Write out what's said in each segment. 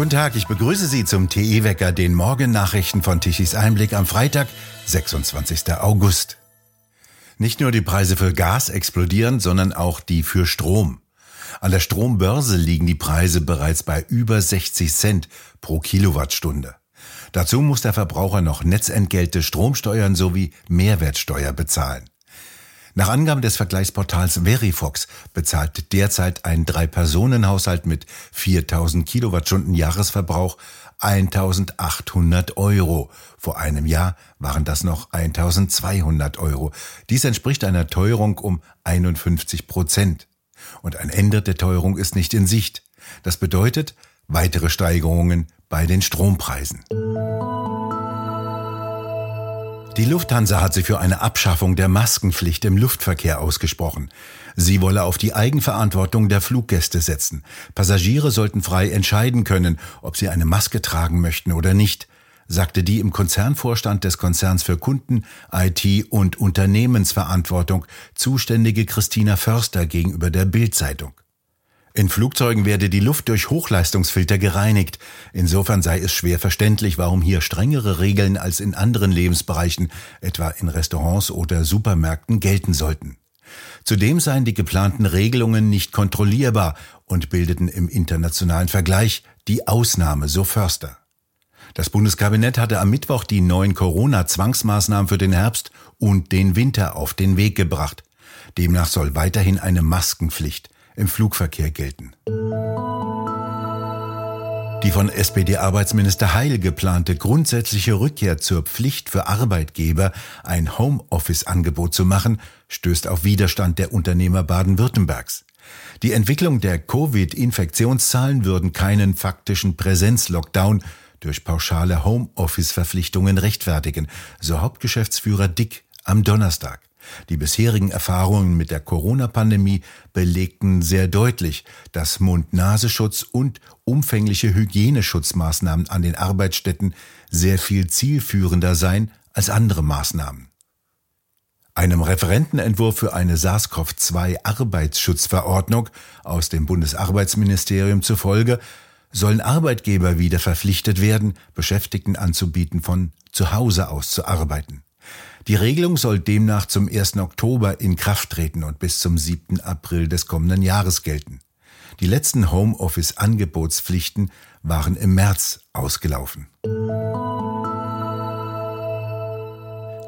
Guten Tag, ich begrüße Sie zum TE-Wecker, den Morgennachrichten von Tichys Einblick am Freitag, 26. August. Nicht nur die Preise für Gas explodieren, sondern auch die für Strom. An der Strombörse liegen die Preise bereits bei über 60 Cent pro Kilowattstunde. Dazu muss der Verbraucher noch Netzentgelte, Stromsteuern sowie Mehrwertsteuer bezahlen. Nach Angaben des Vergleichsportals Verifox bezahlt derzeit ein Drei-Personen-Haushalt mit 4000 Kilowattstunden Jahresverbrauch 1800 Euro. Vor einem Jahr waren das noch 1200 Euro. Dies entspricht einer Teuerung um 51 Prozent. Und ein Ende der Teuerung ist nicht in Sicht. Das bedeutet weitere Steigerungen bei den Strompreisen. Die Lufthansa hat sich für eine Abschaffung der Maskenpflicht im Luftverkehr ausgesprochen. Sie wolle auf die Eigenverantwortung der Fluggäste setzen. Passagiere sollten frei entscheiden können, ob sie eine Maske tragen möchten oder nicht, sagte die im Konzernvorstand des Konzerns für Kunden, IT und Unternehmensverantwortung zuständige Christina Förster gegenüber der Bild-Zeitung. In Flugzeugen werde die Luft durch Hochleistungsfilter gereinigt. Insofern sei es schwer verständlich, warum hier strengere Regeln als in anderen Lebensbereichen, etwa in Restaurants oder Supermärkten, gelten sollten. Zudem seien die geplanten Regelungen nicht kontrollierbar und bildeten im internationalen Vergleich die Ausnahme, so Förster. Das Bundeskabinett hatte am Mittwoch die neuen Corona-Zwangsmaßnahmen für den Herbst und den Winter auf den Weg gebracht. Demnach soll weiterhin eine Maskenpflicht im Flugverkehr gelten. Die von SPD-Arbeitsminister Heil geplante grundsätzliche Rückkehr zur Pflicht für Arbeitgeber, ein Homeoffice-Angebot zu machen, stößt auf Widerstand der Unternehmer Baden-Württembergs. Die Entwicklung der Covid-Infektionszahlen würden keinen faktischen Präsenzlockdown durch pauschale Homeoffice-Verpflichtungen rechtfertigen, so Hauptgeschäftsführer Dick am Donnerstag. Die bisherigen Erfahrungen mit der Corona-Pandemie belegten sehr deutlich, dass Mund-Nasenschutz und umfängliche Hygieneschutzmaßnahmen an den Arbeitsstätten sehr viel zielführender seien als andere Maßnahmen. Einem Referentenentwurf für eine SARS-CoV-2-Arbeitsschutzverordnung aus dem Bundesarbeitsministerium zufolge sollen Arbeitgeber wieder verpflichtet werden, Beschäftigten anzubieten, von zu Hause aus zu arbeiten. Die Regelung soll demnach zum 1. Oktober in Kraft treten und bis zum 7. April des kommenden Jahres gelten. Die letzten Homeoffice-Angebotspflichten waren im März ausgelaufen.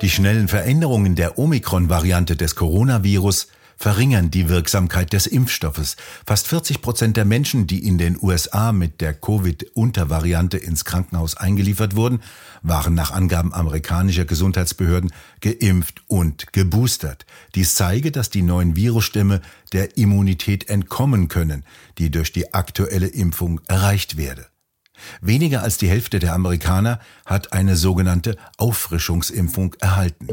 Die schnellen Veränderungen der Omikron-Variante des Coronavirus verringern die Wirksamkeit des Impfstoffes. Fast 40 Prozent der Menschen, die in den USA mit der Covid-Untervariante ins Krankenhaus eingeliefert wurden, waren nach Angaben amerikanischer Gesundheitsbehörden geimpft und geboostert. Dies zeige, dass die neuen Virusstämme der Immunität entkommen können, die durch die aktuelle Impfung erreicht werde. Weniger als die Hälfte der Amerikaner hat eine sogenannte Auffrischungsimpfung erhalten.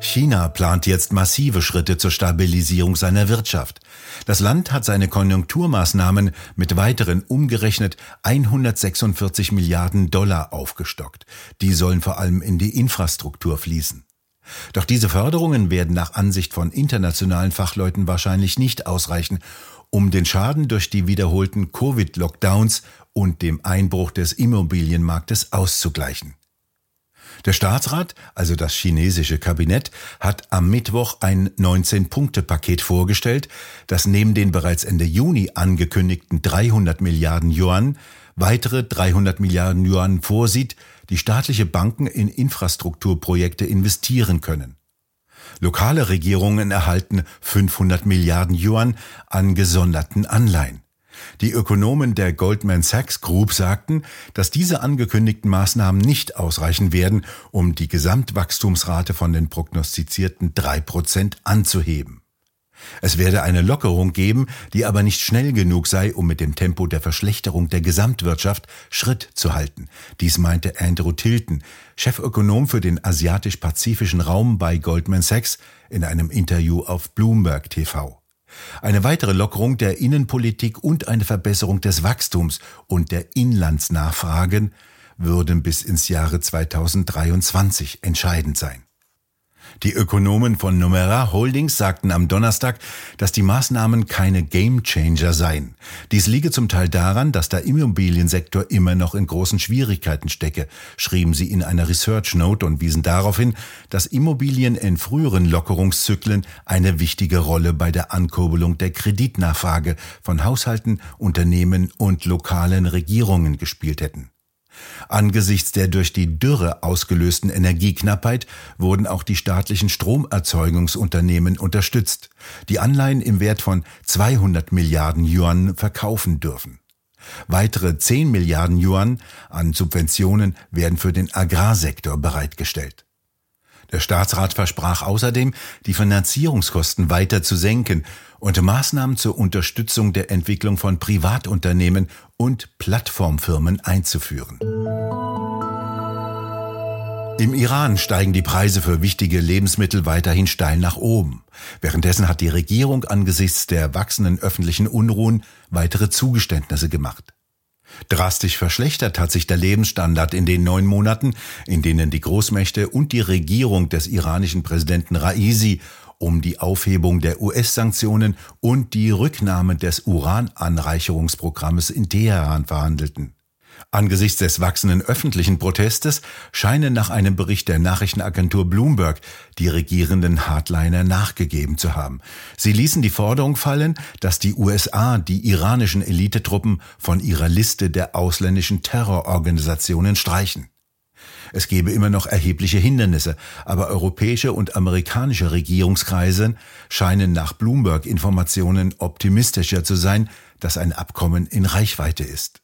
China plant jetzt massive Schritte zur Stabilisierung seiner Wirtschaft. Das Land hat seine Konjunkturmaßnahmen mit weiteren umgerechnet 146 Milliarden Dollar aufgestockt. Die sollen vor allem in die Infrastruktur fließen. Doch diese Förderungen werden nach Ansicht von internationalen Fachleuten wahrscheinlich nicht ausreichen, um den Schaden durch die wiederholten Covid-Lockdowns und dem Einbruch des Immobilienmarktes auszugleichen. Der Staatsrat, also das chinesische Kabinett, hat am Mittwoch ein 19-Punkte-Paket vorgestellt, das neben den bereits Ende Juni angekündigten 300 Milliarden Yuan weitere 300 Milliarden Yuan vorsieht, die staatliche Banken in Infrastrukturprojekte investieren können. Lokale Regierungen erhalten 500 Milliarden Yuan an gesonderten Anleihen. Die Ökonomen der Goldman Sachs Group sagten, dass diese angekündigten Maßnahmen nicht ausreichen werden, um die Gesamtwachstumsrate von den prognostizierten drei Prozent anzuheben. Es werde eine Lockerung geben, die aber nicht schnell genug sei, um mit dem Tempo der Verschlechterung der Gesamtwirtschaft Schritt zu halten. Dies meinte Andrew Tilton, Chefökonom für den asiatisch-pazifischen Raum bei Goldman Sachs, in einem Interview auf Bloomberg TV. Eine weitere Lockerung der Innenpolitik und eine Verbesserung des Wachstums und der Inlandsnachfragen würden bis ins Jahre 2023 entscheidend sein. Die Ökonomen von Numera Holdings sagten am Donnerstag, dass die Maßnahmen keine Gamechanger seien. Dies liege zum Teil daran, dass der Immobiliensektor immer noch in großen Schwierigkeiten stecke, schrieben sie in einer Research Note und wiesen darauf hin, dass Immobilien in früheren Lockerungszyklen eine wichtige Rolle bei der Ankurbelung der Kreditnachfrage von Haushalten, Unternehmen und lokalen Regierungen gespielt hätten. Angesichts der durch die Dürre ausgelösten Energieknappheit wurden auch die staatlichen Stromerzeugungsunternehmen unterstützt, die Anleihen im Wert von 200 Milliarden Yuan verkaufen dürfen. Weitere 10 Milliarden Yuan an Subventionen werden für den Agrarsektor bereitgestellt. Der Staatsrat versprach außerdem, die Finanzierungskosten weiter zu senken und Maßnahmen zur Unterstützung der Entwicklung von Privatunternehmen und Plattformfirmen einzuführen. Im Iran steigen die Preise für wichtige Lebensmittel weiterhin steil nach oben. Währenddessen hat die Regierung angesichts der wachsenden öffentlichen Unruhen weitere Zugeständnisse gemacht. Drastisch verschlechtert hat sich der Lebensstandard in den neun Monaten, in denen die Großmächte und die Regierung des iranischen Präsidenten Raisi um die Aufhebung der US-Sanktionen und die Rücknahme des Urananreicherungsprogrammes in Teheran verhandelten. Angesichts des wachsenden öffentlichen Protestes scheinen nach einem Bericht der Nachrichtenagentur Bloomberg die regierenden Hardliner nachgegeben zu haben. Sie ließen die Forderung fallen, dass die USA die iranischen Elitetruppen von ihrer Liste der ausländischen Terrororganisationen streichen. Es gebe immer noch erhebliche Hindernisse, aber europäische und amerikanische Regierungskreise scheinen nach Bloomberg-Informationen optimistischer zu sein, dass ein Abkommen in Reichweite ist.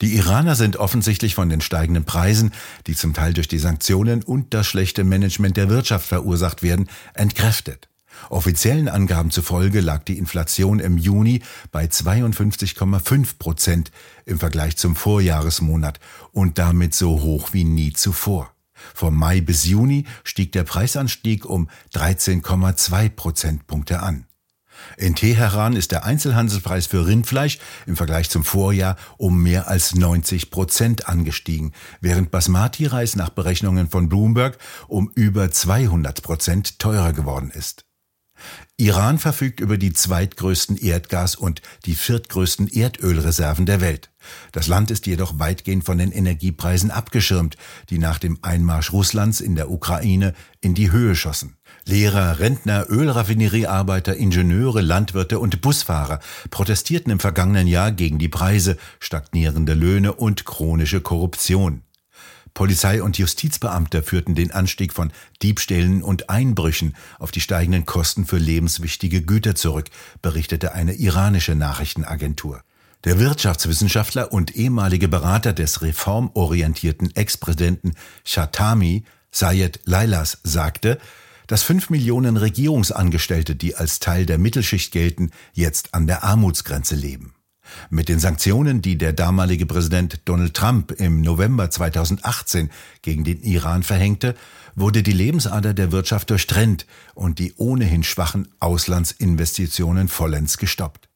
Die Iraner sind offensichtlich von den steigenden Preisen, die zum Teil durch die Sanktionen und das schlechte Management der Wirtschaft verursacht werden, entkräftet. Offiziellen Angaben zufolge lag die Inflation im Juni bei 52,5 Prozent im Vergleich zum Vorjahresmonat und damit so hoch wie nie zuvor. Vom Mai bis Juni stieg der Preisanstieg um 13,2 Prozentpunkte an. In Teheran ist der Einzelhandelspreis für Rindfleisch im Vergleich zum Vorjahr um mehr als 90 Prozent angestiegen, während Basmati-Reis nach Berechnungen von Bloomberg um über 200 Prozent teurer geworden ist. Iran verfügt über die zweitgrößten Erdgas- und die viertgrößten Erdölreserven der Welt. Das Land ist jedoch weitgehend von den Energiepreisen abgeschirmt, die nach dem Einmarsch Russlands in der Ukraine in die Höhe schossen. Lehrer, Rentner, Ölraffineriearbeiter, Ingenieure, Landwirte und Busfahrer protestierten im vergangenen Jahr gegen die Preise, stagnierende Löhne und chronische Korruption. Polizei und Justizbeamte führten den Anstieg von Diebstählen und Einbrüchen auf die steigenden Kosten für lebenswichtige Güter zurück, berichtete eine iranische Nachrichtenagentur. Der Wirtschaftswissenschaftler und ehemalige Berater des reformorientierten Ex-Präsidenten Shatami, Sayed Lailas, sagte, dass fünf Millionen Regierungsangestellte, die als Teil der Mittelschicht gelten, jetzt an der Armutsgrenze leben. Mit den Sanktionen, die der damalige Präsident Donald Trump im November 2018 gegen den Iran verhängte, wurde die Lebensader der Wirtschaft durchtrennt und die ohnehin schwachen Auslandsinvestitionen vollends gestoppt.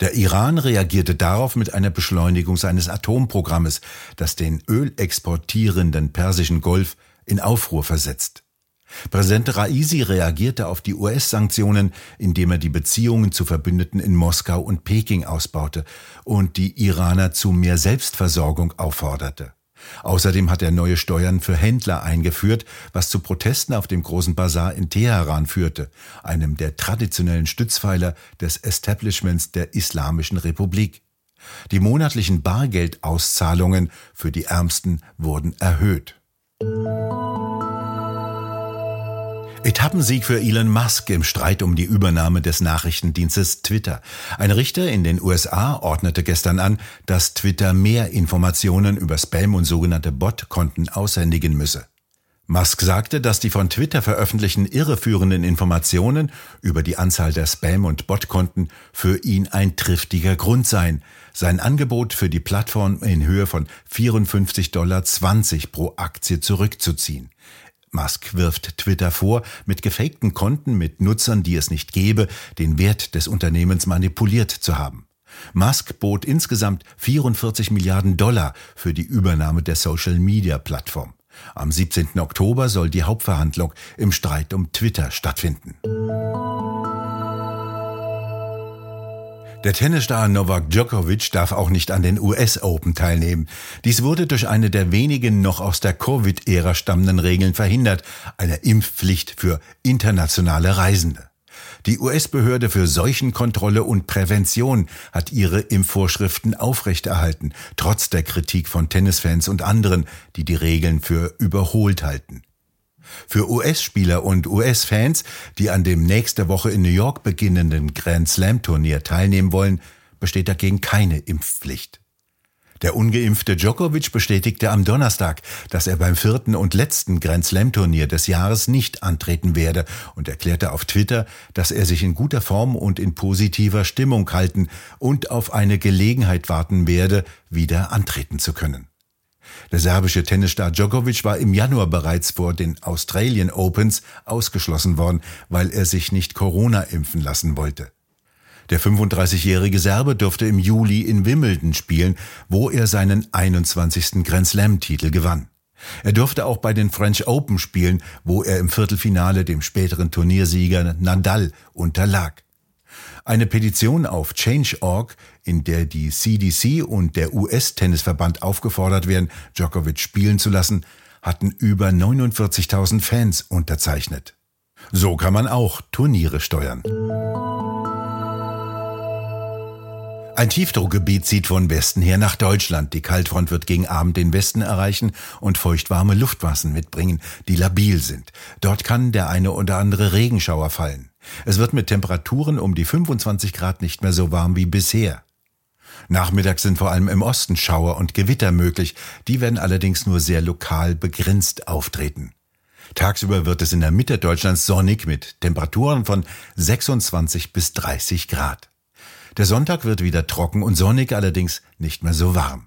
Der Iran reagierte darauf mit einer Beschleunigung seines Atomprogrammes, das den ölexportierenden Persischen Golf in Aufruhr versetzt. Präsident Raisi reagierte auf die US-Sanktionen, indem er die Beziehungen zu Verbündeten in Moskau und Peking ausbaute und die Iraner zu mehr Selbstversorgung aufforderte. Außerdem hat er neue Steuern für Händler eingeführt, was zu Protesten auf dem großen Bazar in Teheran führte, einem der traditionellen Stützpfeiler des Establishments der Islamischen Republik. Die monatlichen Bargeldauszahlungen für die Ärmsten wurden erhöht. Etappensieg für Elon Musk im Streit um die Übernahme des Nachrichtendienstes Twitter. Ein Richter in den USA ordnete gestern an, dass Twitter mehr Informationen über Spam und sogenannte Bot-Konten aushändigen müsse. Musk sagte, dass die von Twitter veröffentlichten irreführenden Informationen über die Anzahl der Spam- und Bot-Konten für ihn ein triftiger Grund seien, sein Angebot für die Plattform in Höhe von 54,20 Dollar pro Aktie zurückzuziehen. Musk wirft Twitter vor, mit gefakten Konten mit Nutzern, die es nicht gebe, den Wert des Unternehmens manipuliert zu haben. Musk bot insgesamt 44 Milliarden Dollar für die Übernahme der Social-Media-Plattform. Am 17. Oktober soll die Hauptverhandlung im Streit um Twitter stattfinden. Der Tennisstar Novak Djokovic darf auch nicht an den US Open teilnehmen. Dies wurde durch eine der wenigen noch aus der Covid-Ära stammenden Regeln verhindert, eine Impfpflicht für internationale Reisende. Die US-Behörde für Seuchenkontrolle und Prävention hat ihre Impfvorschriften aufrechterhalten, trotz der Kritik von Tennisfans und anderen, die die Regeln für überholt halten. Für US-Spieler und US-Fans, die an dem nächste Woche in New York beginnenden Grand Slam-Turnier teilnehmen wollen, besteht dagegen keine Impfpflicht. Der ungeimpfte Djokovic bestätigte am Donnerstag, dass er beim vierten und letzten Grand Slam Turnier des Jahres nicht antreten werde und erklärte auf Twitter, dass er sich in guter Form und in positiver Stimmung halten und auf eine Gelegenheit warten werde, wieder antreten zu können. Der serbische Tennisstar Djokovic war im Januar bereits vor den Australian Opens ausgeschlossen worden, weil er sich nicht Corona impfen lassen wollte. Der 35-jährige Serbe durfte im Juli in Wimbledon spielen, wo er seinen 21. Grand Slam-Titel gewann. Er durfte auch bei den French Open spielen, wo er im Viertelfinale dem späteren Turniersieger Nadal unterlag. Eine Petition auf Change.org, in der die CDC und der US-Tennisverband aufgefordert werden, Djokovic spielen zu lassen, hatten über 49.000 Fans unterzeichnet. So kann man auch Turniere steuern. Ein Tiefdruckgebiet zieht von Westen her nach Deutschland. Die Kaltfront wird gegen Abend den Westen erreichen und feuchtwarme Luftmassen mitbringen, die labil sind. Dort kann der eine oder andere Regenschauer fallen. Es wird mit Temperaturen um die 25 Grad nicht mehr so warm wie bisher. Nachmittags sind vor allem im Osten Schauer und Gewitter möglich. Die werden allerdings nur sehr lokal begrenzt auftreten. Tagsüber wird es in der Mitte Deutschlands sonnig mit Temperaturen von 26 bis 30 Grad. Der Sonntag wird wieder trocken und sonnig, allerdings nicht mehr so warm.